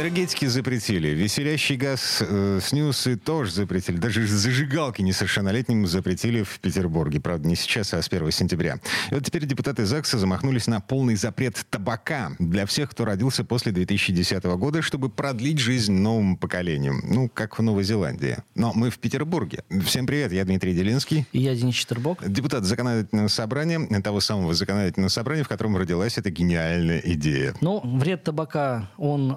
Энергетики запретили, веселящий газ, э, снюсы тоже запретили, даже зажигалки несовершеннолетним запретили в Петербурге. Правда, не сейчас, а с 1 сентября. И вот теперь депутаты ЗАГСа замахнулись на полный запрет табака для всех, кто родился после 2010 года, чтобы продлить жизнь новому поколению. Ну, как в Новой Зеландии. Но мы в Петербурге. Всем привет, я Дмитрий Делинский. И я Денис Четербок. Депутат законодательного собрания, того самого законодательного собрания, в котором родилась эта гениальная идея. Ну, вред табака, он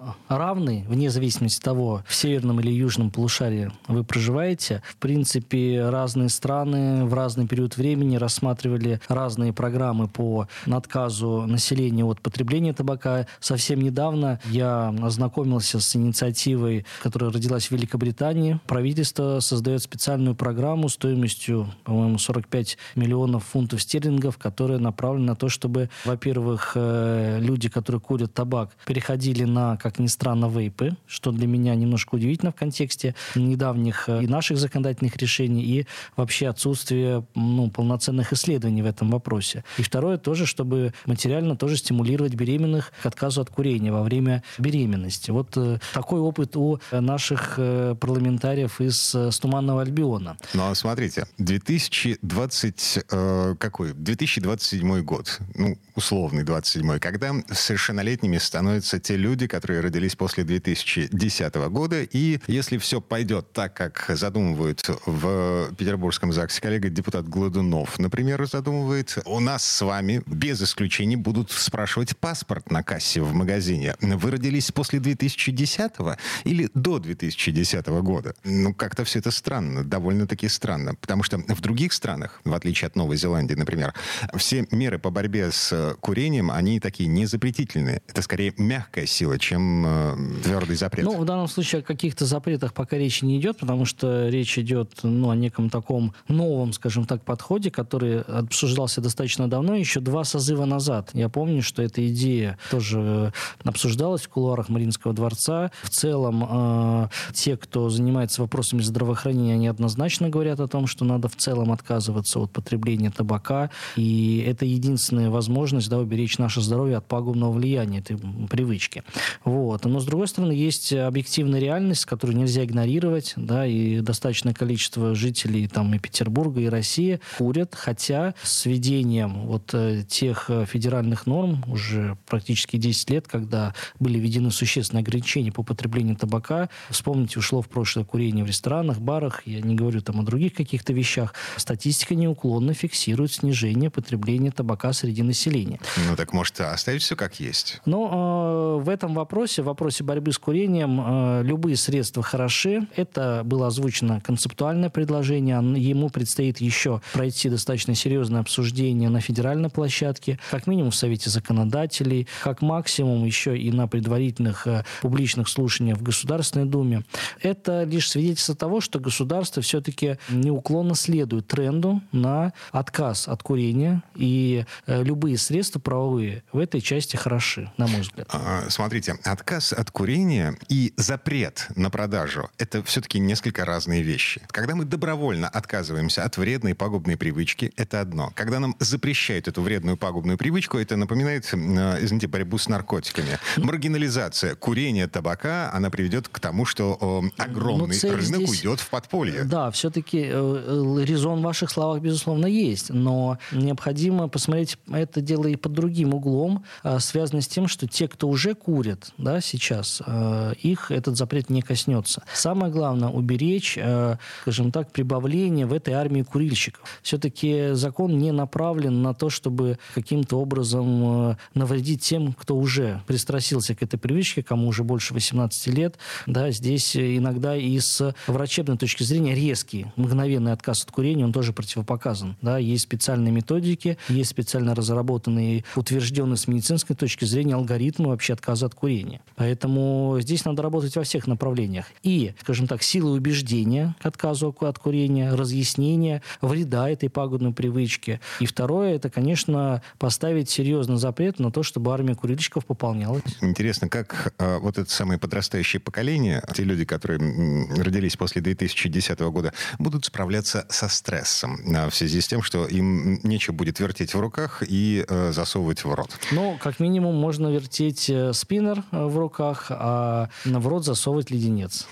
равный, вне зависимости от того, в северном или южном полушарии вы проживаете. В принципе, разные страны в разный период времени рассматривали разные программы по отказу населения от потребления табака. Совсем недавно я ознакомился с инициативой, которая родилась в Великобритании. Правительство создает специальную программу стоимостью, по-моему, 45 миллионов фунтов стерлингов, которая направлена на то, чтобы, во-первых, э, люди, которые курят табак, переходили на, как ни странно, на вейпы, что для меня немножко удивительно в контексте недавних э, и наших законодательных решений, и вообще отсутствие ну, полноценных исследований в этом вопросе. И второе тоже, чтобы материально тоже стимулировать беременных к отказу от курения во время беременности. Вот э, такой опыт у наших э, парламентариев из э, Туманного Альбиона. Ну, а смотрите, 2020, э, какой? 2027 год, ну, условный 27 когда совершеннолетними становятся те люди, которые родились после 2010 года. И если все пойдет так, как задумывают в Петербургском ЗАГСе коллега депутат Гладунов, например, задумывает, у нас с вами без исключений будут спрашивать паспорт на кассе в магазине. Вы родились после 2010 или до 2010 года? Ну, как-то все это странно, довольно-таки странно. Потому что в других странах, в отличие от Новой Зеландии, например, все меры по борьбе с курением, они такие не запретительные. Это скорее мягкая сила, чем э, твердый запрет? Ну, в данном случае о каких-то запретах пока речи не идет, потому что речь идет ну, о неком таком новом, скажем так, подходе, который обсуждался достаточно давно, еще два созыва назад. Я помню, что эта идея тоже обсуждалась в кулуарах Мариинского дворца. В целом, э, те, кто занимается вопросами здравоохранения, они однозначно говорят о том, что надо в целом отказываться от потребления табака, и это единственная возможность да, уберечь наше здоровье от пагубного влияния этой привычки. Вот. Но, с другой стороны, есть объективная реальность, которую нельзя игнорировать, да, и достаточное количество жителей там и Петербурга, и России курят, хотя с введением вот э, тех федеральных норм уже практически 10 лет, когда были введены существенные ограничения по потреблению табака, вспомните, ушло в прошлое курение в ресторанах, барах, я не говорю там о других каких-то вещах, статистика неуклонно фиксирует снижение потребления табака среди населения. Ну так может оставить все как есть? Но э, в этом вопросе, в вопросе борьбы с курением э, любые средства хороши. Это было озвучено концептуальное предложение. Ему предстоит еще пройти достаточно серьезное обсуждение на федеральной площадке, как минимум в Совете законодателей, как максимум еще и на предварительных э, публичных слушаниях в Государственной Думе. Это лишь свидетельство того, что государство все-таки неуклонно следует тренду на отказ от курения, и э, любые средства правовые в этой части хороши, на мой взгляд. А, смотрите, отказ от курения и запрет на продажу – это все-таки несколько разные вещи. Когда мы добровольно отказываемся от вредной пагубной привычки, это одно. Когда нам запрещают эту вредную пагубную привычку, это напоминает, э, извините, борьбу с наркотиками. Маргинализация курения табака, она приведет к тому, что огромный ну, рынок здесь, уйдет в подполье. Да, все-таки э, э, резон в ваших словах, безусловно, есть. Но необходимо посмотреть это дело и под другим углом, связанное с тем, что те, кто уже курят да, сейчас, Э, их этот запрет не коснется. Самое главное уберечь, э, скажем так, прибавление в этой армии курильщиков. Все-таки закон не направлен на то, чтобы каким-то образом э, навредить тем, кто уже пристрастился к этой привычке, кому уже больше 18 лет. Да, здесь иногда и с врачебной точки зрения резкий, мгновенный отказ от курения, он тоже противопоказан. Да, есть специальные методики, есть специально разработанные, утвержденные с медицинской точки зрения алгоритмы вообще отказа от курения. Поэтому Поэтому здесь надо работать во всех направлениях. И, скажем так, силы убеждения к отказу от курения, разъяснения вреда этой пагубной привычки. И второе, это, конечно, поставить серьезный запрет на то, чтобы армия курильщиков пополнялась. Интересно, как э, вот это самое подрастающее поколение, те люди, которые родились после 2010 года, будут справляться со стрессом э, в связи с тем, что им нечего будет вертеть в руках и э, засовывать в рот? Ну, как минимум, можно вертеть э, спиннер э, в руках, а в рот засовывать леденец.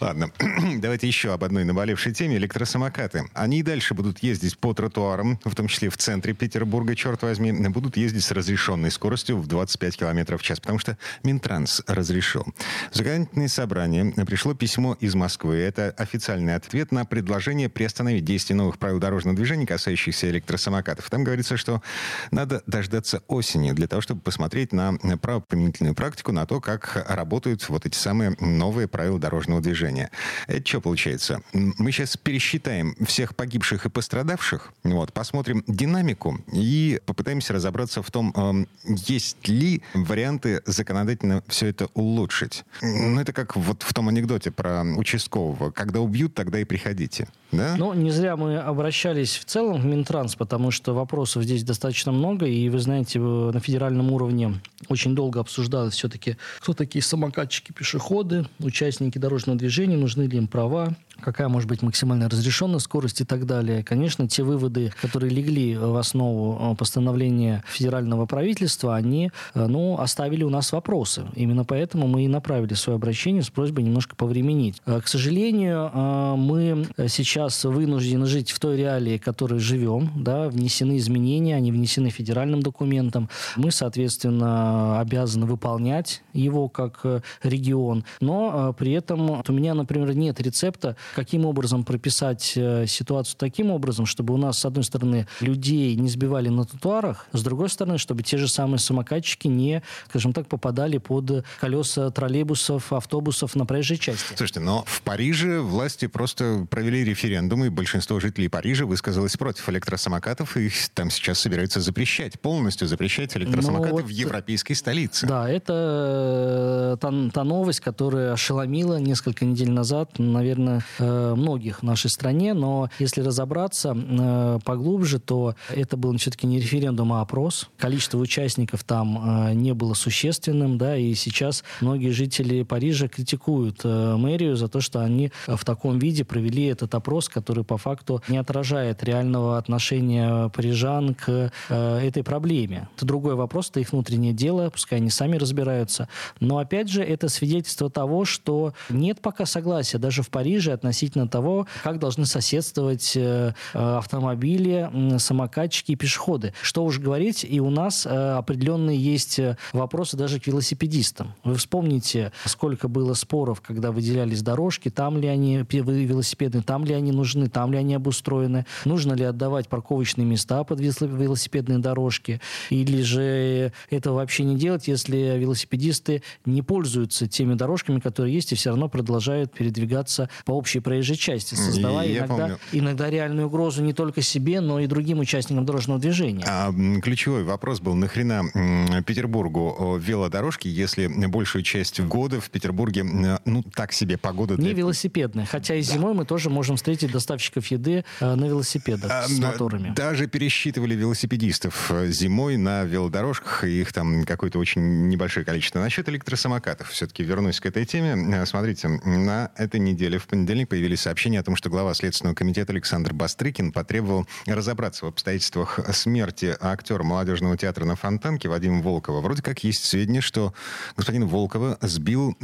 Ладно, давайте еще об одной наболевшей теме. Электросамокаты. Они и дальше будут ездить по тротуарам, в том числе в центре Петербурга, черт возьми, будут ездить с разрешенной скоростью в 25 км в час, потому что Минтранс разрешил. В законодательное собрание пришло письмо из Москвы. Это официальный ответ на предложение приостановить действие новых правил дорожного движения, касающихся электросамокатов. Там говорится, что надо дождаться осени для того, чтобы посмотреть на правоприменительную практику, на то, как работают вот эти самые новые правила дорожного движения. Это что получается? Мы сейчас пересчитаем всех погибших и пострадавших, вот, посмотрим динамику и попытаемся разобраться в том, эм, есть ли варианты законодательно все это улучшить. Ну, это как вот в том анекдоте про участкового. Когда убьют, тогда и приходите. Да? Ну, не зря мы обращались в целом в Минтранс, потому что вопросов здесь достаточно много, и вы знаете, на федеральном уровне очень долго обсуждалось все-таки, кто такие самокатчики, пешеходы, участники дорожного движения, нужны ли им права, какая может быть максимальная разрешенная скорость и так далее. Конечно, те выводы, которые легли в основу э, постановления федерального правительства, они э, ну, оставили у нас вопросы. Именно поэтому мы и направили свое обращение с просьбой немножко повременить. Э, к сожалению, мы сейчас вынуждены жить в той реалии, в которой живем. Да, внесены изменения, они внесены федеральным документом. Мы, соответственно, обязаны выполнять его как регион. Но при этом у меня, например, нет рецепта, каким образом прописать э, ситуацию таким образом, чтобы у нас, с одной стороны, людей не сбивали на тротуарах, с другой стороны, чтобы те же самые самокатчики не, скажем так, попадали под колеса троллейбусов, автобусов на проезжей части. Слушайте, но в Париже власти просто провели референдум, и большинство жителей Парижа высказалось против электросамокатов, и там сейчас собираются запрещать, полностью запрещать электросамокаты ну, вот, в европейской столице. Да, это э, та, та новость, которая ошеломила несколько недель назад, наверное, многих в нашей стране, но если разобраться э, поглубже, то это был все-таки не референдум, а опрос. Количество участников там э, не было существенным, да, и сейчас многие жители Парижа критикуют мэрию за то, что они в таком виде провели этот опрос, который по факту не отражает реального отношения парижан к этой проблеме. Это другой вопрос, это их внутреннее дело, пускай они сами разбираются. Но опять же, это свидетельство того, что нет пока согласия даже в Париже относительно того, как должны соседствовать э, автомобили, самокатчики и пешеходы. Что уж говорить, и у нас э, определенные есть э, вопросы даже к велосипедистам. Вы вспомните, сколько было споров, когда выделялись дорожки, там ли они велосипедные, там ли они нужны, там ли они обустроены, нужно ли отдавать парковочные места под велосипедные дорожки, или же это вообще не делать, если велосипедисты не пользуются теми дорожками, которые есть, и все равно продолжают передвигаться по общей проезжей части, создавая иногда, иногда реальную угрозу не только себе, но и другим участникам дорожного движения. А, ключевой вопрос был, нахрена Петербургу велодорожки, если большую часть года в Петербурге, ну, так себе погода... Для... Не велосипедная, хотя и зимой да. мы тоже можем встретить доставщиков еды э, на велосипедах а, с моторами. Даже пересчитывали велосипедистов э, зимой на велодорожках, их там какое-то очень небольшое количество. Насчет электросамокатов, все-таки вернусь к этой теме. Э, смотрите, на этой неделе в понедельник появились сообщения о том, что глава Следственного комитета Александр Бастрыкин потребовал разобраться в обстоятельствах смерти актера молодежного театра на Фонтанке Вадима Волкова. Вроде как есть сведения, что господин Волкова сбил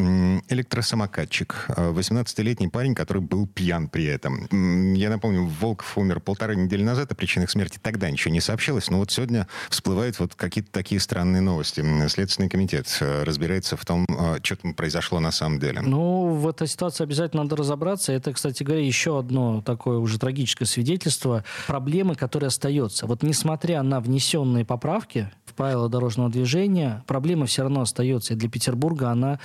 электросамокатчик. 18-летний парень, который был пьян при этом. Я напомню, Волков умер полторы недели назад, о причинах смерти тогда ничего не сообщалось, но вот сегодня всплывают вот какие-то такие странные новости. Следственный комитет э, разбирается в том, э, что там произошло на самом деле. Ну, в этой ситуации обязательно надо разобраться ситуация, это, кстати говоря, еще одно такое уже трагическое свидетельство проблемы, которая остается. Вот несмотря на внесенные поправки в правила дорожного движения. Проблема все равно остается. И для Петербурга она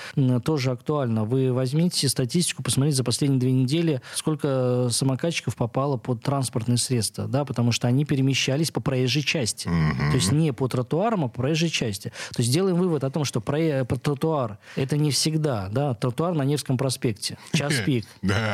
тоже актуальна. Вы возьмите статистику, посмотрите за последние две недели, сколько самокатчиков попало под транспортные средства, да, потому что они перемещались по проезжей части. Mm-hmm. То есть не по тротуарам, а по проезжей части. То есть делаем вывод о том, что про, про тротуар это не всегда, да, тротуар на Невском проспекте, час пик. Да.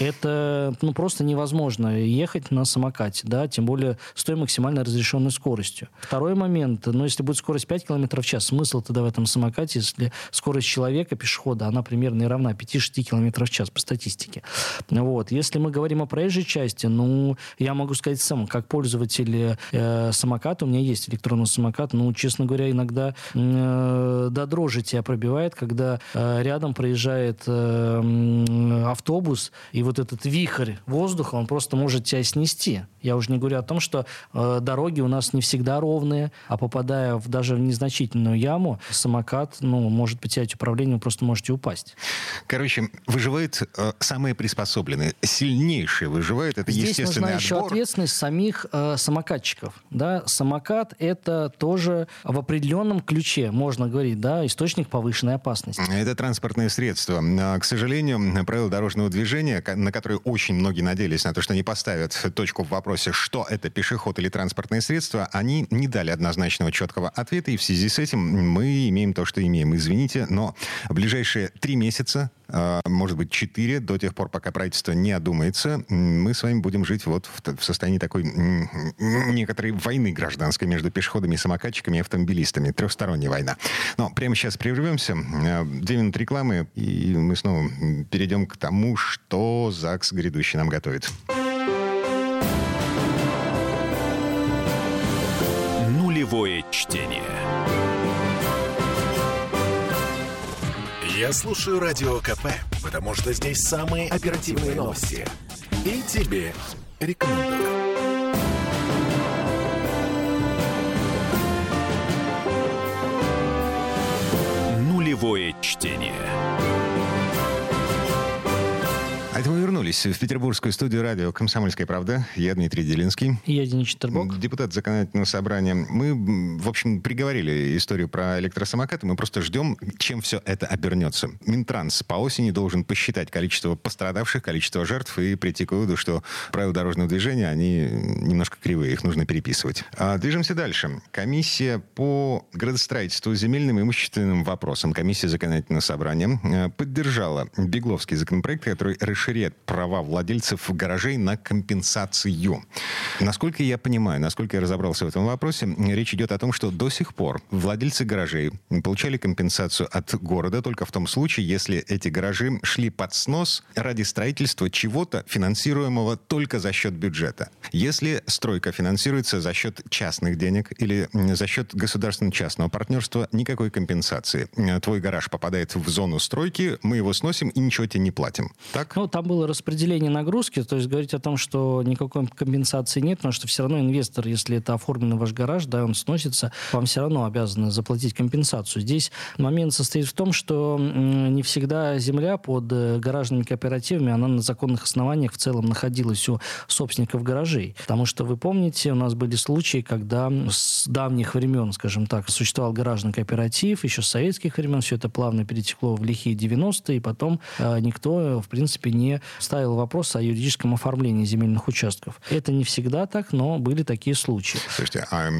Это ну, просто невозможно ехать на самокате, да, тем более с той максимально разрешенной скоростью. Второй момент, ну, если будет скорость 5 км в час, смысл тогда в этом самокате, если скорость человека, пешехода, она примерно и равна 5-6 км в час по статистике. Вот. Если мы говорим о проезжей части, ну, я могу сказать сам, как пользователь э, самоката, у меня есть электронный самокат, ну, честно говоря, иногда э, до дрожи тебя пробивает, когда э, рядом проезжает э, автобус, и вот этот вихрь воздуха, он просто может тебя снести. Я уже не говорю о том, что э, дороги у нас не всегда ровные, а попадая в даже в незначительную яму, самокат, ну, может потерять управление, вы просто можете упасть. Короче, выживают э, самые приспособленные. Сильнейшие выживают. Это Здесь естественный нужна отбор. еще ответственность самих э, самокатчиков. Да? Самокат — это тоже в определенном ключе, можно говорить, да, источник повышенной опасности. Это транспортное средство. А, К сожалению, правила дорожного движения, на которые очень многие надеялись, на то, что они поставят точку в вопросе, что это пешеход или транспортное средство, они не дали однозначного четкого ответа, и в связи с этим мы имеем то, что имеем. Извините, но в ближайшие три месяца, может быть, четыре, до тех пор, пока правительство не одумается, мы с вами будем жить вот в, в состоянии такой некоторой войны гражданской между пешеходами, самокатчиками и автомобилистами. Трехсторонняя война. Но прямо сейчас прервемся. Э, Две минуты рекламы, и мы снова перейдем к тому, что ЗАГС грядущий нам готовит. Нулевое чтение. Я слушаю Радио КП, потому что здесь самые оперативные новости. И тебе рекомендую. Нулевое чтение. А это мы вернулись в петербургскую студию радио «Комсомольская правда». Я Дмитрий Делинский. И я Денис Четербок. Депутат законодательного собрания. Мы, в общем, приговорили историю про электросамокаты. Мы просто ждем, чем все это обернется. Минтранс по осени должен посчитать количество пострадавших, количество жертв и прийти к выводу, что правила дорожного движения, они немножко кривые, их нужно переписывать. А, движемся дальше. Комиссия по градостроительству, земельным и имущественным вопросам, комиссия законодательного собрания, э, поддержала Бегловский законопроект, который расширяет права владельцев гаражей на компенсацию. Насколько я понимаю, насколько я разобрался в этом вопросе, речь идет о том, что до сих пор владельцы гаражей получали компенсацию от города только в том случае, если эти гаражи шли под снос ради строительства чего-то, финансируемого только за счет бюджета. Если стройка финансируется за счет частных денег или за счет государственно-частного партнерства, никакой компенсации. Твой гараж попадает в зону стройки, мы его сносим и ничего тебе не платим. Так? Ну, там было распределение нагрузки, то есть говорить о том, что никакой компенсации нет, потому что все равно инвестор, если это оформленный ваш гараж, да, он сносится, вам все равно обязаны заплатить компенсацию. Здесь момент состоит в том, что не всегда земля под э, гаражными кооперативами, она на законных основаниях в целом находилась у собственников гаражей. Потому что вы помните, у нас были случаи, когда с давних времен, скажем так, существовал гаражный кооператив, еще с советских времен все это плавно перетекло в лихие 90-е, и потом э, никто, в принципе, не ставил вопрос о юридическом оформлении земельных участков. Это не всегда так, но были такие случаи. Слушайте, а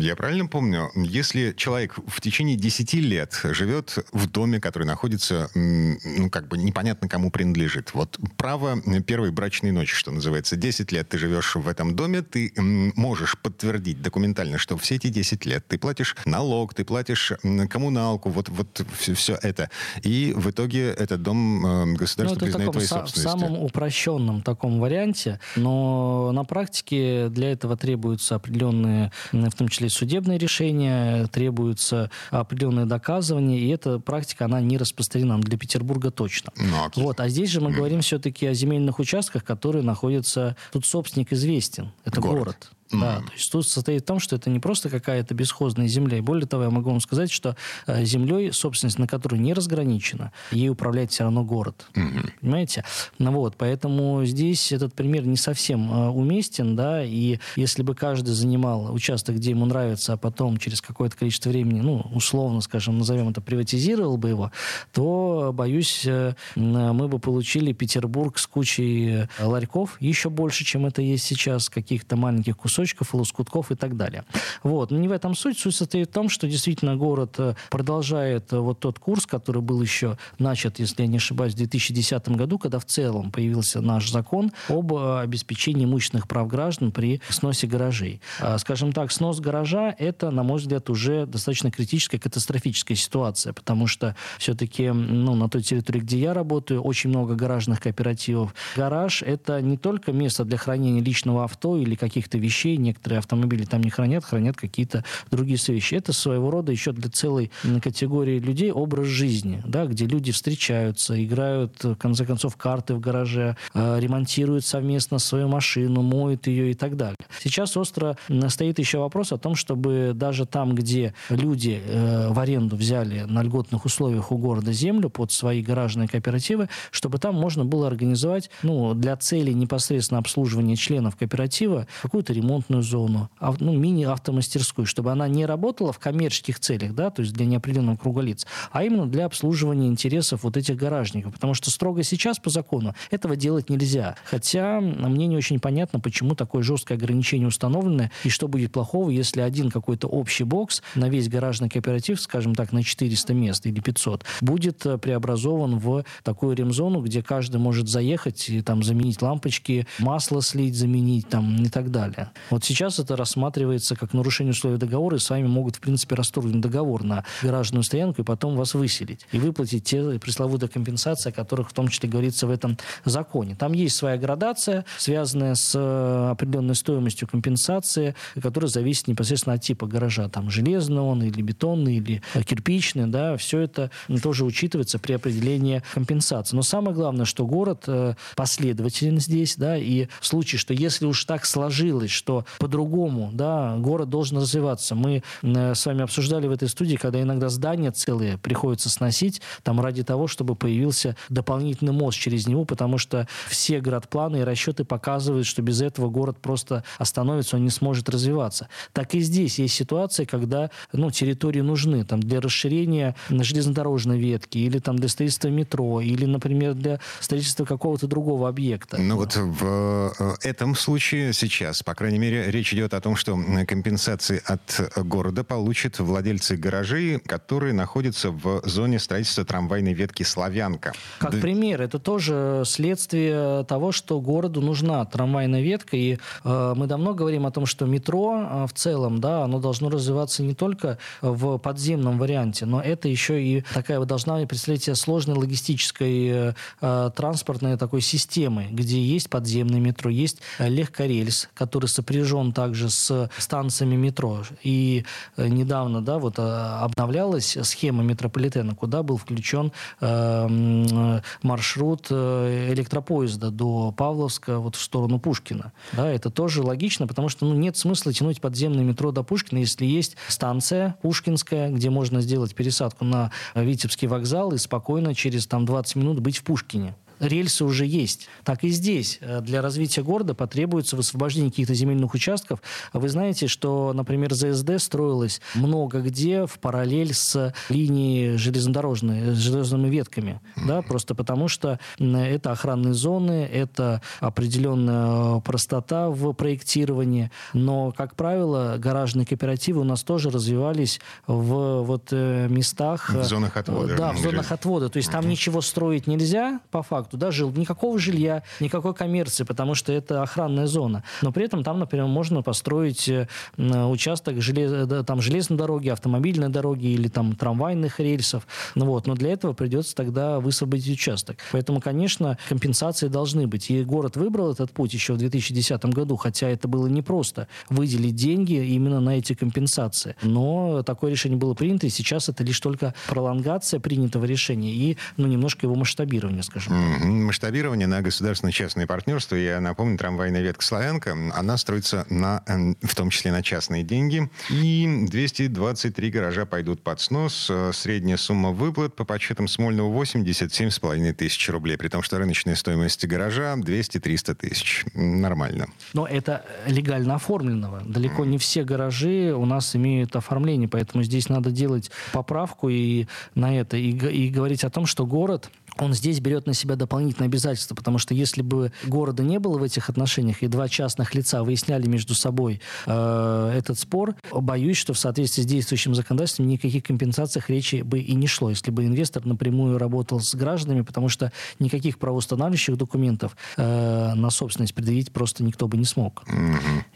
я правильно помню, если человек в течение 10 лет живет в доме, который находится, ну, как бы непонятно кому принадлежит, вот право первой брачной ночи, что называется, 10 лет ты живешь в этом доме, ты можешь подтвердить документально, что все эти 10 лет ты платишь налог, ты платишь коммуналку, вот, вот все, это. И в итоге этот дом э, Ну, это признает твоей са- в самом упрощенном таком варианте, но на практике для этого требуются определенные, в том числе судебные решения, требуются определенные доказывания, и эта практика, она не распространена для Петербурга точно. Ну, окей. Вот, а здесь же мы говорим все-таки о земельных участках, которые находятся... Тут собственник известен. Это Город. город. Mm. Да, то есть тут состоит в том, что это не просто какая-то бесхозная земля. И более того, я могу вам сказать, что э, землей, собственность на которую не разграничена, ей управляет все равно город. Mm-hmm. Понимаете? Ну вот, поэтому здесь этот пример не совсем э, уместен, да, и если бы каждый занимал участок, где ему нравится, а потом через какое-то количество времени, ну, условно, скажем, назовем это, приватизировал бы его, то, боюсь, э, мы бы получили Петербург с кучей ларьков, еще больше, чем это есть сейчас, каких-то маленьких кусочков, лоскутков и так далее. Вот. Но не в этом суть. Суть состоит в том, что действительно город э, продолжает э, вот тот курс, который был еще начат, если я не ошибаюсь, в 2010 году, когда в целом появился наш закон об э, обеспечении имущественных прав граждан при сносе гаражей. А, скажем так, снос гаража – это, на мой взгляд, уже достаточно критическая, катастрофическая ситуация, потому что все-таки ну, на той территории, где я работаю, очень много гаражных кооперативов. Гараж – это не только место для хранения личного авто или каких-то вещей, некоторые автомобили там не хранят, хранят какие-то другие вещи. Это своего рода еще для целой категории людей образ жизни, да, где люди встречаются, играют, в конце концов, карты в гараже, э, ремонтируют совместно свою машину, моют ее и так далее. Сейчас остро стоит еще вопрос о том, чтобы даже там, где люди э, в аренду взяли на льготных условиях у города землю под свои гаражные кооперативы, чтобы там можно было организовать ну, для цели непосредственно обслуживания членов кооператива какую-то ремонтную зону, ну, мини-автомастерскую, чтобы она не работала в коммерческих целях, да, то есть для неопределенного круга лиц, а именно для обслуживания интересов вот этих гаражников. Потому что строго сейчас по закону этого делать нельзя. Хотя мне не очень понятно, почему такое жесткое ограничение установлено, и что будет плохого, если один какой-то общий бокс на весь гаражный кооператив, скажем так, на 400 мест или 500, будет э, преобразован в такую ремзону, где каждый может заехать и там заменить лампочки, масло слить, заменить там и так далее. Вот сейчас это рассматривается как нарушение условий договора, и с вами могут, в принципе, расторгнуть договор на гаражную стоянку и потом вас выселить. И выплатить те пресловутые компенсации, о которых в том числе говорится в этом законе. Там есть своя градация, связанная с э, определенной стоимостью компенсации, которая зависит непосредственно от типа гаража. Там железный он или бетонный, или кирпичный. Да, все это тоже учитывается при определении компенсации. Но самое главное, что город э, последователен здесь, да, и в случае, что если уж так сложилось, что по-другому, да, город должен развиваться. Мы э, с вами обсуждали в этой студии, когда иногда здания целые приходится сносить, там ради того, чтобы появился дополнительный мост через него, потому что все градпланы и расчеты показывают, что без этого город просто остановится, он не сможет развиваться. Так и здесь есть ситуация, когда ну, территории нужны там, для расширения железнодорожной ветки или там, для строительства метро, или, например, для строительства какого-то другого объекта. Ну вот в э, этом случае сейчас, по крайней мере, речь идет о том, что компенсации от города получат владельцы гаражей, которые находятся в зоне строительства трамвайной ветки «Славянка». Как да... пример, это тоже следствие того, что городу нужна трамвайная ветка. И э, мы давно говорим о том, что метро э, в целом, да, оно должно развиваться не только в подземном варианте, но это еще и такая вы должна представлять себе сложной логистической э, э, транспортной такой системы, где есть подземное метро, есть легкорельс, который сопряжен также с станциями метро. И э, недавно, да, вот э, обновлялась схема метрополитена, куда был включен э, маршрут электропоезда до Павловска вот в сторону Пушкина. Да, это тоже логично, потому что ну, нет смысла тянуть подземное метро до Пушкина, если есть станция Пушкинская, где можно сделать пересадку на Витебский вокзал и спокойно через там 20 минут быть в Пушкине рельсы уже есть. Так и здесь э, для развития города потребуется высвобождение каких-то земельных участков. Вы знаете, что, например, ЗСД строилось много где в параллель с линией железнодорожной, с железными ветками. Да, просто потому что это охранные зоны, это определенная простота в проектировании. Но, как правило, гаражные кооперативы у нас тоже развивались в вот э, местах... В зонах отвода. Да, в зонах отвода. То есть там ничего строить нельзя, по факту туда жил. Никакого жилья, никакой коммерции, потому что это охранная зона. Но при этом там, например, можно построить э, участок желез... там, железной дороги, автомобильной дороги или там трамвайных рельсов. Ну, вот. Но для этого придется тогда высвободить участок. Поэтому, конечно, компенсации должны быть. И город выбрал этот путь еще в 2010 году, хотя это было непросто выделить деньги именно на эти компенсации. Но такое решение было принято, и сейчас это лишь только пролонгация принятого решения и ну, немножко его масштабирование, скажем. Масштабирование на государственно-частное партнерство, я напомню, трамвайная ветка «Славянка», она строится на, эм, в том числе на частные деньги. И 223 гаража пойдут под снос. Э, средняя сумма выплат по подсчетам Смольного 87,5 тысяч рублей, при том, что рыночная стоимость гаража 200-300 тысяч. Нормально. Но это легально оформленного. Далеко не все гаражи у нас имеют оформление, поэтому здесь надо делать поправку и на это, и, и говорить о том, что город он здесь берет на себя дополнительные обязательства, потому что если бы города не было в этих отношениях, и два частных лица выясняли между собой э, этот спор, боюсь, что в соответствии с действующим законодательством никаких компенсациях речи бы и не шло, если бы инвестор напрямую работал с гражданами, потому что никаких правоустанавливающих документов э, на собственность предъявить просто никто бы не смог.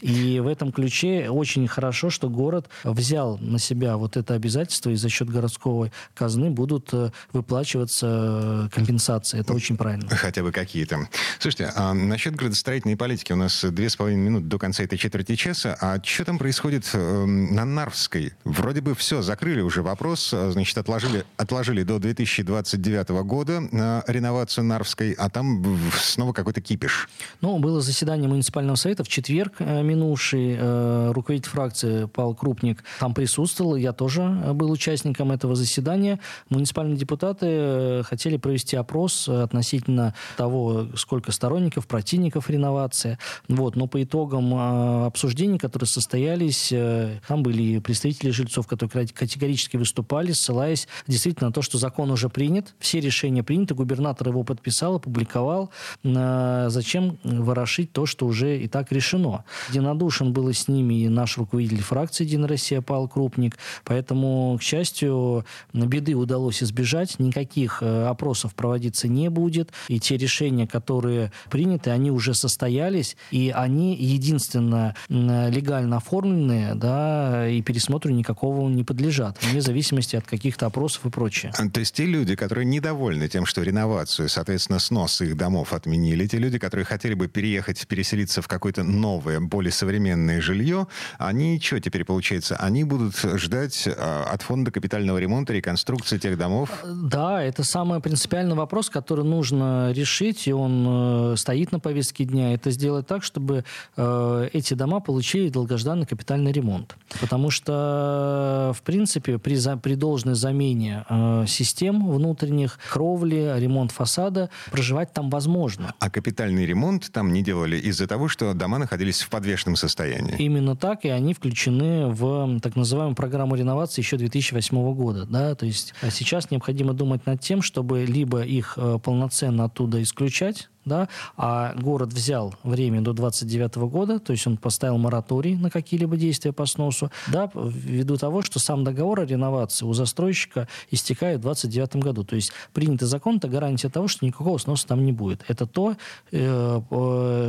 И в этом ключе очень хорошо, что город взял на себя вот это обязательство, и за счет городской казны будут э, выплачиваться компенсации. Это очень правильно. Хотя бы какие-то. Слушайте, а насчет градостроительной политики у нас две с половиной минуты до конца этой четверти часа. А что там происходит э, на Нарвской? Вроде бы все, закрыли уже вопрос. А, значит, отложили, отложили до 2029 года на реновацию Нарвской, а там снова какой-то кипиш. Ну, было заседание муниципального совета в четверг э, минувший. Э, руководитель фракции Павел Крупник там присутствовал. Я тоже э, был участником этого заседания. Муниципальные депутаты хотели провести опрос э, относительно того, сколько сторонников, противников реновации. Вот. Но по итогам э, обсуждений, которые состоялись, э, там были представители жильцов, которые категорически выступали, ссылаясь действительно на то, что закон уже принят, все решения приняты, губернатор его подписал, опубликовал. Зачем ворошить то, что уже и так решено? Единодушен был с ними и наш руководитель фракции «Единая Россия» Павел Крупник. Поэтому, к счастью, беды удалось избежать. Никаких опросов конкурсов проводиться не будет, и те решения, которые приняты, они уже состоялись, и они единственно легально оформленные, да, и пересмотру никакого не подлежат, вне зависимости от каких-то опросов и прочее. А, то есть те люди, которые недовольны тем, что реновацию, соответственно, снос их домов отменили, те люди, которые хотели бы переехать, переселиться в какое-то новое, более современное жилье, они что теперь получается? Они будут ждать а, от фонда капитального ремонта реконструкции тех домов? Да, это принципиальное принципиальный вопрос, который нужно решить, и он э, стоит на повестке дня, это сделать так, чтобы э, эти дома получили долгожданный капитальный ремонт. Потому что, в принципе, при, за, при должной замене э, систем внутренних, кровли, ремонт фасада, проживать там возможно. А капитальный ремонт там не делали из-за того, что дома находились в подвешенном состоянии? Именно так, и они включены в так называемую программу реновации еще 2008 года. Да? То есть а сейчас необходимо думать над тем, чтобы либо их э, полноценно оттуда исключать, да, а город взял время до 29 года, то есть он поставил мораторий на какие-либо действия по сносу, да, ввиду того, что сам договор о реновации у застройщика истекает в 29 году. То есть принятый закон – это гарантия того, что никакого сноса там не будет. Это то, э,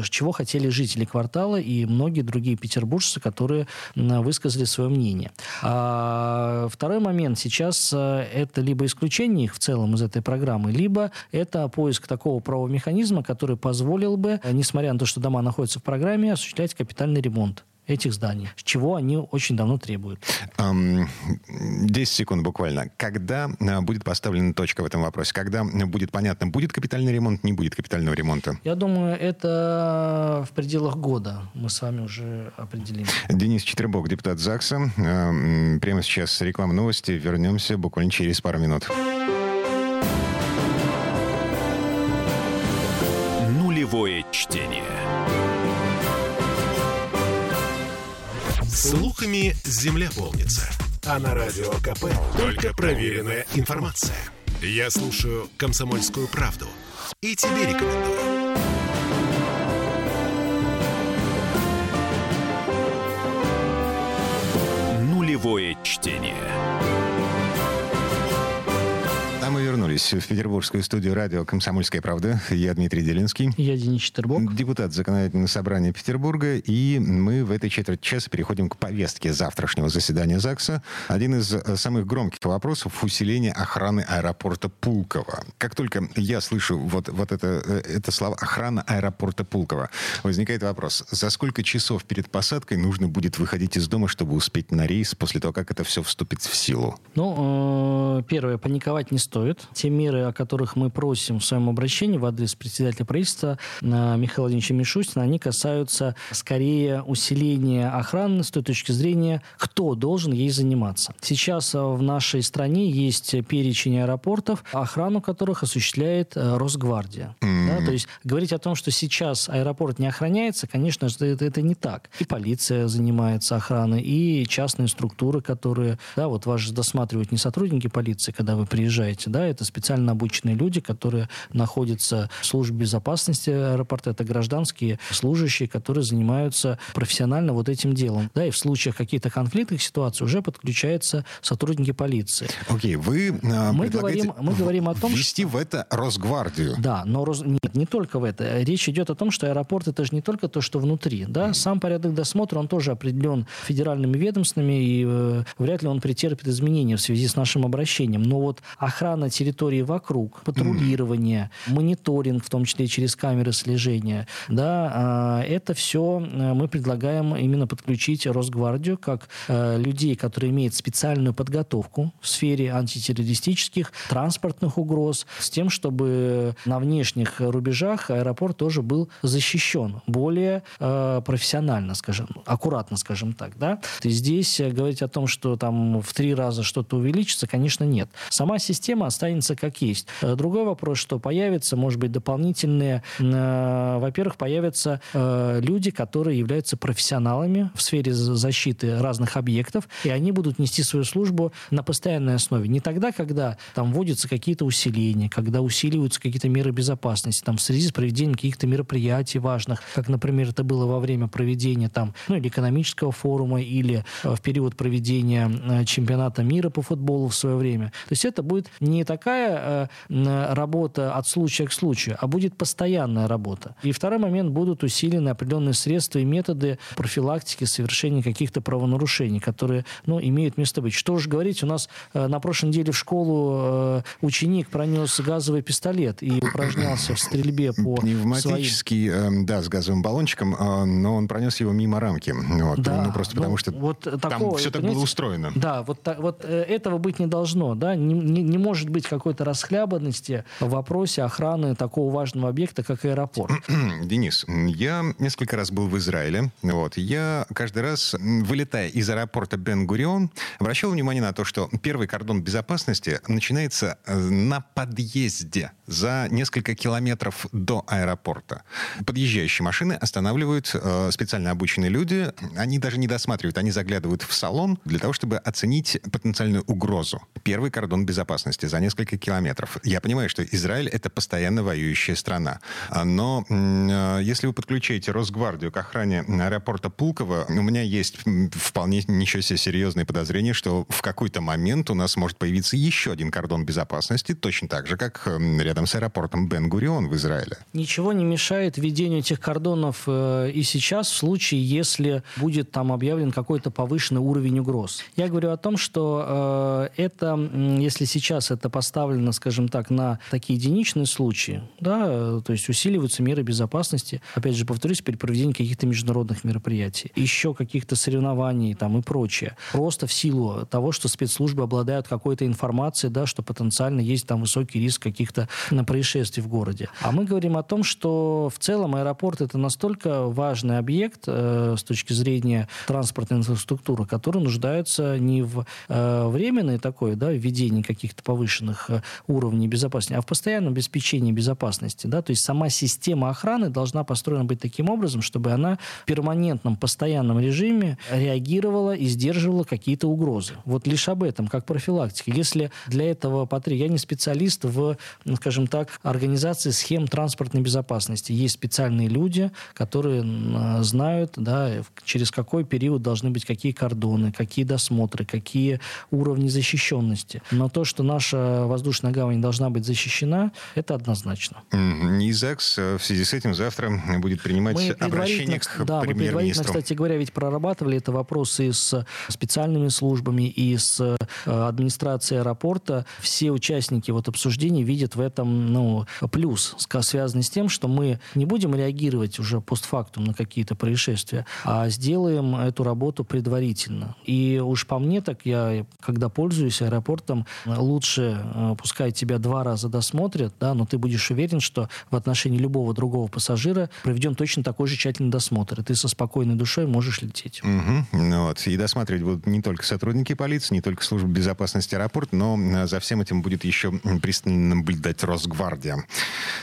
чего хотели жители квартала и многие другие петербуржцы, которые высказали свое мнение. А второй момент. Сейчас э, это либо исключение их в целом из этой программы, либо это поиск такого правового механизма, который позволил бы, несмотря на то, что дома находятся в программе, осуществлять капитальный ремонт этих зданий, чего они очень давно требуют. Um, 10 секунд буквально. Когда а, будет поставлена точка в этом вопросе? Когда будет понятно, будет капитальный ремонт, не будет капитального ремонта? Я думаю, это в пределах года мы с вами уже определим. Денис Четербок, депутат ЗАГСа. Прямо сейчас реклама новости. Вернемся буквально через пару минут. Чтение. Слухами земля полнится. А на радио КП только проверенная информация. Я слушаю «Комсомольскую правду» и тебе рекомендую. Нулевое чтение вернулись в петербургскую студию радио «Комсомольская правда». Я Дмитрий Делинский. Я Денис Четербок. Депутат Законодательного собрания Петербурга. И мы в этой четверть часа переходим к повестке завтрашнего заседания ЗАГСа. Один из э, самых громких вопросов – усиление охраны аэропорта Пулково. Как только я слышу вот, вот это, э, это слово «охрана аэропорта Пулково», возникает вопрос, за сколько часов перед посадкой нужно будет выходить из дома, чтобы успеть на рейс после того, как это все вступит в силу? Ну, э, первое, паниковать не стоит нет. Те меры, о которых мы просим в своем обращении в адрес председателя правительства Михаила Владимировича Мишустина, они касаются скорее усиления охраны с той точки зрения, кто должен ей заниматься. Сейчас в нашей стране есть перечень аэропортов, охрану которых осуществляет Росгвардия. Mm-hmm. Да? То есть говорить о том, что сейчас аэропорт не охраняется, конечно, это, это не так. И полиция занимается охраной, и частные структуры, которые, да, вот вас же досматривают не сотрудники полиции, когда вы приезжаете, да, это специально обученные люди, которые находятся в службе безопасности аэропорта, это гражданские служащие, которые занимаются профессионально вот этим делом, да, и в случаях каких-то конфликтных ситуаций уже подключаются сотрудники полиции. Окей, okay, вы э, мы говорим, мы говорим о том, ввести что... в это Росгвардию. Да, но Рос... нет, не только в это. Речь идет о том, что аэропорт это же не только то, что внутри, да, сам порядок досмотра, он тоже определен федеральными ведомствами, и э, вряд ли он претерпит изменения в связи с нашим обращением. Но вот охрана территории вокруг, патрулирование, mm. мониторинг, в том числе через камеры слежения, да, э, это все э, мы предлагаем именно подключить Росгвардию как э, людей, которые имеют специальную подготовку в сфере антитеррористических, транспортных угроз, с тем, чтобы на внешних рубежах аэропорт тоже был защищен более э, профессионально, скажем, аккуратно, скажем так, да. Есть здесь говорить о том, что там в три раза что-то увеличится, конечно, нет. Сама система останется как есть. Э, другой вопрос, что появятся, может быть, дополнительные, э, во-первых, появятся э, люди, которые являются профессионалами в сфере защиты разных объектов, и они будут нести свою службу на постоянной основе. Не тогда, когда там вводятся какие-то усиления, когда усиливаются какие-то меры безопасности, там в связи с проведением каких-то мероприятий важных, как, например, это было во время проведения там, ну, или экономического форума, или в период проведения чемпионата мира по футболу в свое время. То есть это будет не такая э, работа от случая к случаю, а будет постоянная работа. И второй момент будут усилены определенные средства и методы профилактики совершения каких-то правонарушений, которые ну, имеют место быть. Что же говорить, у нас на прошлой неделе в школу ученик пронес газовый пистолет и упражнялся в стрельбе по Пневматический, своим... э, да, с газовым баллончиком, э, но он пронес его мимо рамки. Вот, да, ну, просто ну, потому что вот там такого, все так было устроено. Да, вот, так, вот э, этого быть не должно. Да? Не, не, не может быть какой-то расхлябанности в вопросе охраны такого важного объекта, как аэропорт. Денис, я несколько раз был в Израиле. Вот, я каждый раз, вылетая из аэропорта Бен-Гурион, обращал внимание на то, что первый кордон безопасности начинается э, на подъезде за несколько километров до аэропорта. Подъезжающие машины останавливают э, специально обученные люди. Они даже не досматривают, они заглядывают в салон для того, чтобы оценить потенциальную угрозу. Первый кордон безопасности за несколько километров. Я понимаю, что Израиль — это постоянно воюющая страна. Но э, если вы подключаете Росгвардию к охране аэропорта Пулково, у меня есть вполне ничего себе серьезные подозрения, что в какой-то момент у нас может появиться еще один кордон безопасности, точно так же, как рядом с аэропортом Бен-Гурион в Израиле. Ничего не мешает введению этих кордонов э, и сейчас, в случае, если будет там объявлен какой-то повышенный уровень угроз. Я говорю о том, что э, это, если сейчас это поставлено, скажем так, на такие единичные случаи, да, э, то есть усиливаются меры безопасности, опять же, повторюсь, при проведении каких-то международных мероприятий, еще каких-то соревнований там и прочее. Просто в силу того, что спецслужбы обладают какой-то информацией, да, что потенциально есть там высокий риск каких-то происшествий в городе. А мы говорим о том, что в целом аэропорт это настолько важный объект э, с точки зрения транспортной инфраструктуры, который нуждается не в э, временной такой, да, введении каких-то повышенных э, уровней безопасности, а в постоянном обеспечении безопасности. Да? То есть сама система охраны должна построена быть таким образом, чтобы она в перманентном, постоянном режиме реагировала и сдерживала какие-то угрозы. Вот лишь об этом, как профилактика. Если для этого потребуется... Я не специалист в, скажем так, организации схем транспортной безопасности. Есть специальные люди, которые знают, да, через какой период должны быть какие кордоны, какие досмотры, какие уровни защищенности. Но то, что наша воздушная гавань должна быть защищена, это однозначно. НИЗАКС э, в связи с этим завтра будет принимать мы обращение к да, премьер-министру. Мы, кстати говоря, ведь прорабатывали это вопросы и с специальными службами, и с э, администрацией аэропорта. Все участники вот обсуждений видят в этом ну, плюс, связаны с тем, что мы не будем реагировать уже постфактум на какие-то происшествия, а сделаем эту работу предварительно. И уж по мне так я, когда пользуюсь аэропортом, лучше пускай тебя два раза досмотрят, да, но ты будешь уверен, что в отношении любого другого пассажира проведен точно такой же тщательный досмотр, и ты со спокойной душой можешь лететь. Угу. Вот. И досматривать будут не только сотрудники полиции, не только служба безопасности аэропорта, но э, за всем этим будет еще пристально наблюдать Росгвардия.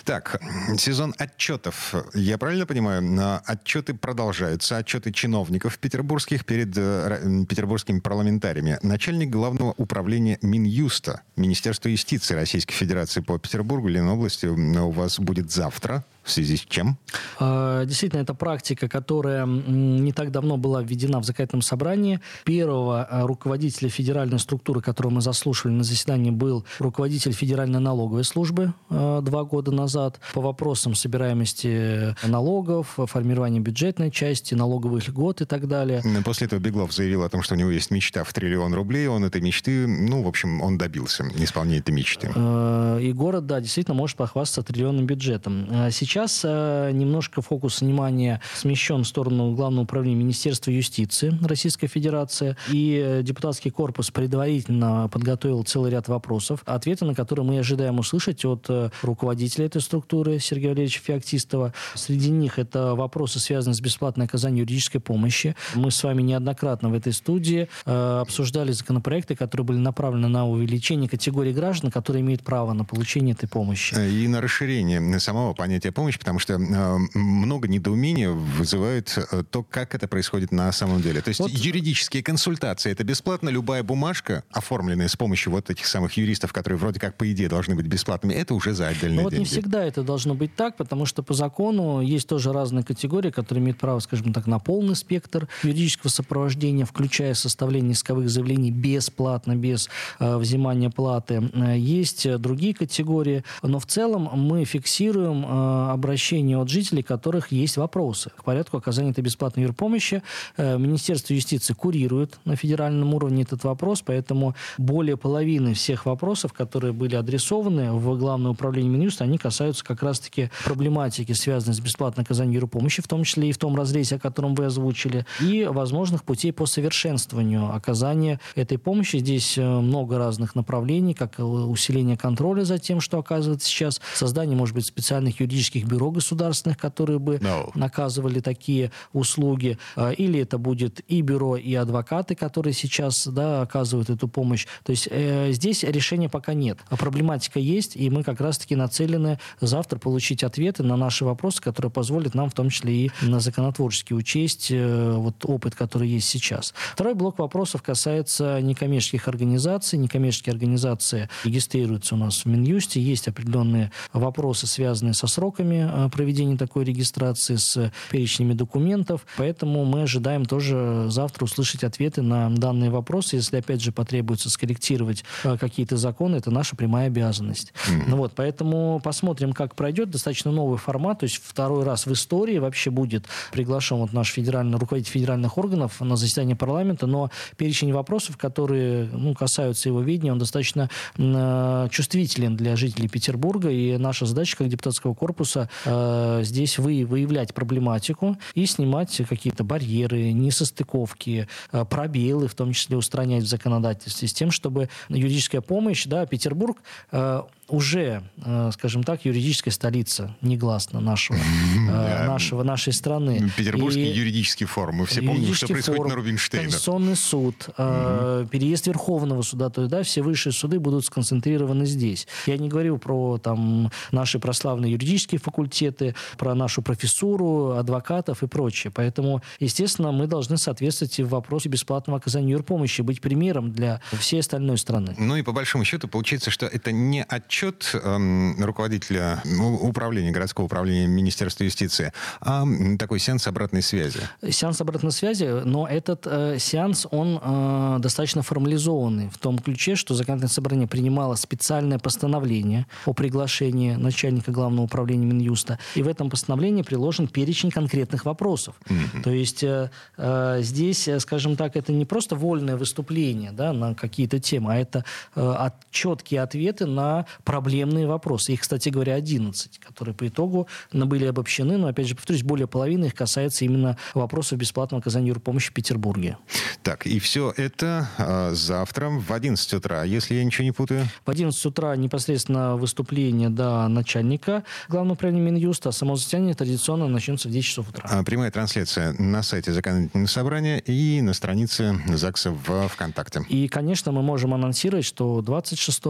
Так, сезон отчетов. Я правильно понимаю, отчеты продолжаются, отчеты чиновников петербургских перед э, петербургскими парламентариями. Начальник главного управления Минюста, Министерства юстиции Российской Федерации по Петербургу, Ленобласти, у вас будет завтра. В связи с чем? А, действительно, это практика, которая не так давно была введена в законодательном собрании. Первого а, руководителя федеральной структуры, которого мы заслушали на заседании, был руководитель Федеральной налоговой службы а, два года назад по вопросам собираемости налогов, формирования бюджетной части, налоговых льгот и так далее. После этого Беглов заявил о том, что у него есть мечта в триллион рублей. Он этой мечты, ну, в общем, он добился исполнения этой мечты. И город, да, действительно может похвастаться триллионным бюджетом. Сейчас Сейчас э, немножко фокус внимания смещен в сторону Главного управления Министерства юстиции Российской Федерации. И э, депутатский корпус предварительно подготовил целый ряд вопросов, ответы на которые мы ожидаем услышать от э, руководителя этой структуры Сергея Валерьевича Феоктистова. Среди них это вопросы, связанные с бесплатной оказанием юридической помощи. Мы с вами неоднократно в этой студии обсуждали законопроекты, которые были направлены на увеличение категории граждан, которые имеют право на получение этой помощи. И на расширение самого понятия помощи помощь, потому что э, много недоумения вызывает э, то, как это происходит на самом деле. То есть вот. юридические консультации это бесплатно, любая бумажка, оформленная с помощью вот этих самых юристов, которые вроде как по идее должны быть бесплатными, это уже за отдельные Но деньги. Вот не всегда это должно быть так, потому что по закону есть тоже разные категории, которые имеют право, скажем так, на полный спектр юридического сопровождения, включая составление исковых заявлений бесплатно, без э, взимания платы. Э, есть другие категории, но в целом мы фиксируем э, обращения от жителей, у которых есть вопросы к порядку оказания этой бесплатной юрпомощи. Э, Министерство юстиции курирует на федеральном уровне этот вопрос, поэтому более половины всех вопросов, которые были адресованы в Главное управление Минюста, они касаются как раз-таки проблематики, связанной с бесплатной оказанием юрпомощи, в том числе и в том разрезе, о котором вы озвучили, и возможных путей по совершенствованию оказания этой помощи. Здесь э, много разных направлений, как усиление контроля за тем, что оказывается сейчас, создание, может быть, специальных юридических бюро государственных, которые бы no. наказывали такие услуги, а, или это будет и бюро, и адвокаты, которые сейчас да, оказывают эту помощь. То есть э, здесь решения пока нет. А проблематика есть, и мы как раз-таки нацелены завтра получить ответы на наши вопросы, которые позволят нам в том числе и на законотворчески учесть э, вот опыт, который есть сейчас. Второй блок вопросов касается некоммерческих организаций. Некоммерческие организации регистрируются у нас в Минюсте. Есть определенные вопросы, связанные со сроками сроками проведения такой регистрации, с перечнями документов. Поэтому мы ожидаем тоже завтра услышать ответы на данные вопросы. Если, опять же, потребуется скорректировать э, какие-то законы, это наша прямая обязанность. Mm-hmm. Ну вот, поэтому посмотрим, как пройдет. Достаточно новый формат, то есть второй раз в истории вообще будет приглашен вот наш федеральный руководитель федеральных органов на заседание парламента, но перечень вопросов, которые ну, касаются его видения, он достаточно э, чувствителен для жителей Петербурга, и наша задача как депутатского корпуса э, здесь вы, выявлять проблематику и снимать какие-то барьеры, несостыковки, э, пробелы, в том числе устранять в законодательстве, с тем, чтобы юридическая помощь, да, Петербург, э, уже, э, скажем так, юридическая столица негласно нашего, э, нашего нашей страны. Петербургский и юридический форум. Мы все помним, что происходит форум, на Рубинштейна. Конституционный суд, э, переезд Верховного суда, то есть да, все высшие суды будут сконцентрированы здесь. Я не говорю про там наши прославные юридические факультеты, про нашу профессуру, адвокатов и прочее. Поэтому, естественно, мы должны соответствовать и в вопросе бесплатного оказания юрпомощи, быть примером для всей остальной страны. Ну и по большому счету получается, что это не отчет отчет эм, руководителя управления, городского управления Министерства юстиции, а такой сеанс обратной связи. Сеанс обратной связи, но этот э, сеанс, он э, достаточно формализованный в том ключе, что законодательное собрание принимало специальное постановление о приглашении начальника главного управления Минюста, и в этом постановлении приложен перечень конкретных вопросов. Mm-hmm. То есть э, э, здесь, скажем так, это не просто вольное выступление да, на какие-то темы, а это э, от, четкие ответы на проблемные вопросы. Их, кстати говоря, 11, которые по итогу были обобщены, но, опять же, повторюсь, более половины их касается именно вопросов бесплатного оказания юрпомощи в Петербурге. Так, и все это э, завтра в 11 утра, если я ничего не путаю? В 11 утра непосредственно выступление до начальника Главного управления Минюста, а само заседание традиционно начнется в 10 часов утра. А, прямая трансляция на сайте законодательного собрания и на странице ЗАГСа в ВКонтакте. И, конечно, мы можем анонсировать, что 26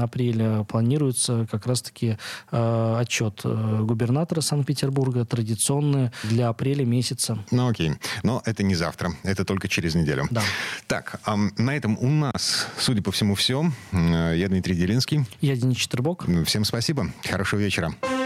апреля планируется как раз-таки э, отчет э, губернатора Санкт-Петербурга, традиционный для апреля месяца. Ну окей, но это не завтра, это только через неделю. Да. Так, э, на этом у нас, судя по всему, все. Я Дмитрий Делинский. Я Денис Четербок. Всем спасибо, хорошего вечера. Нулевое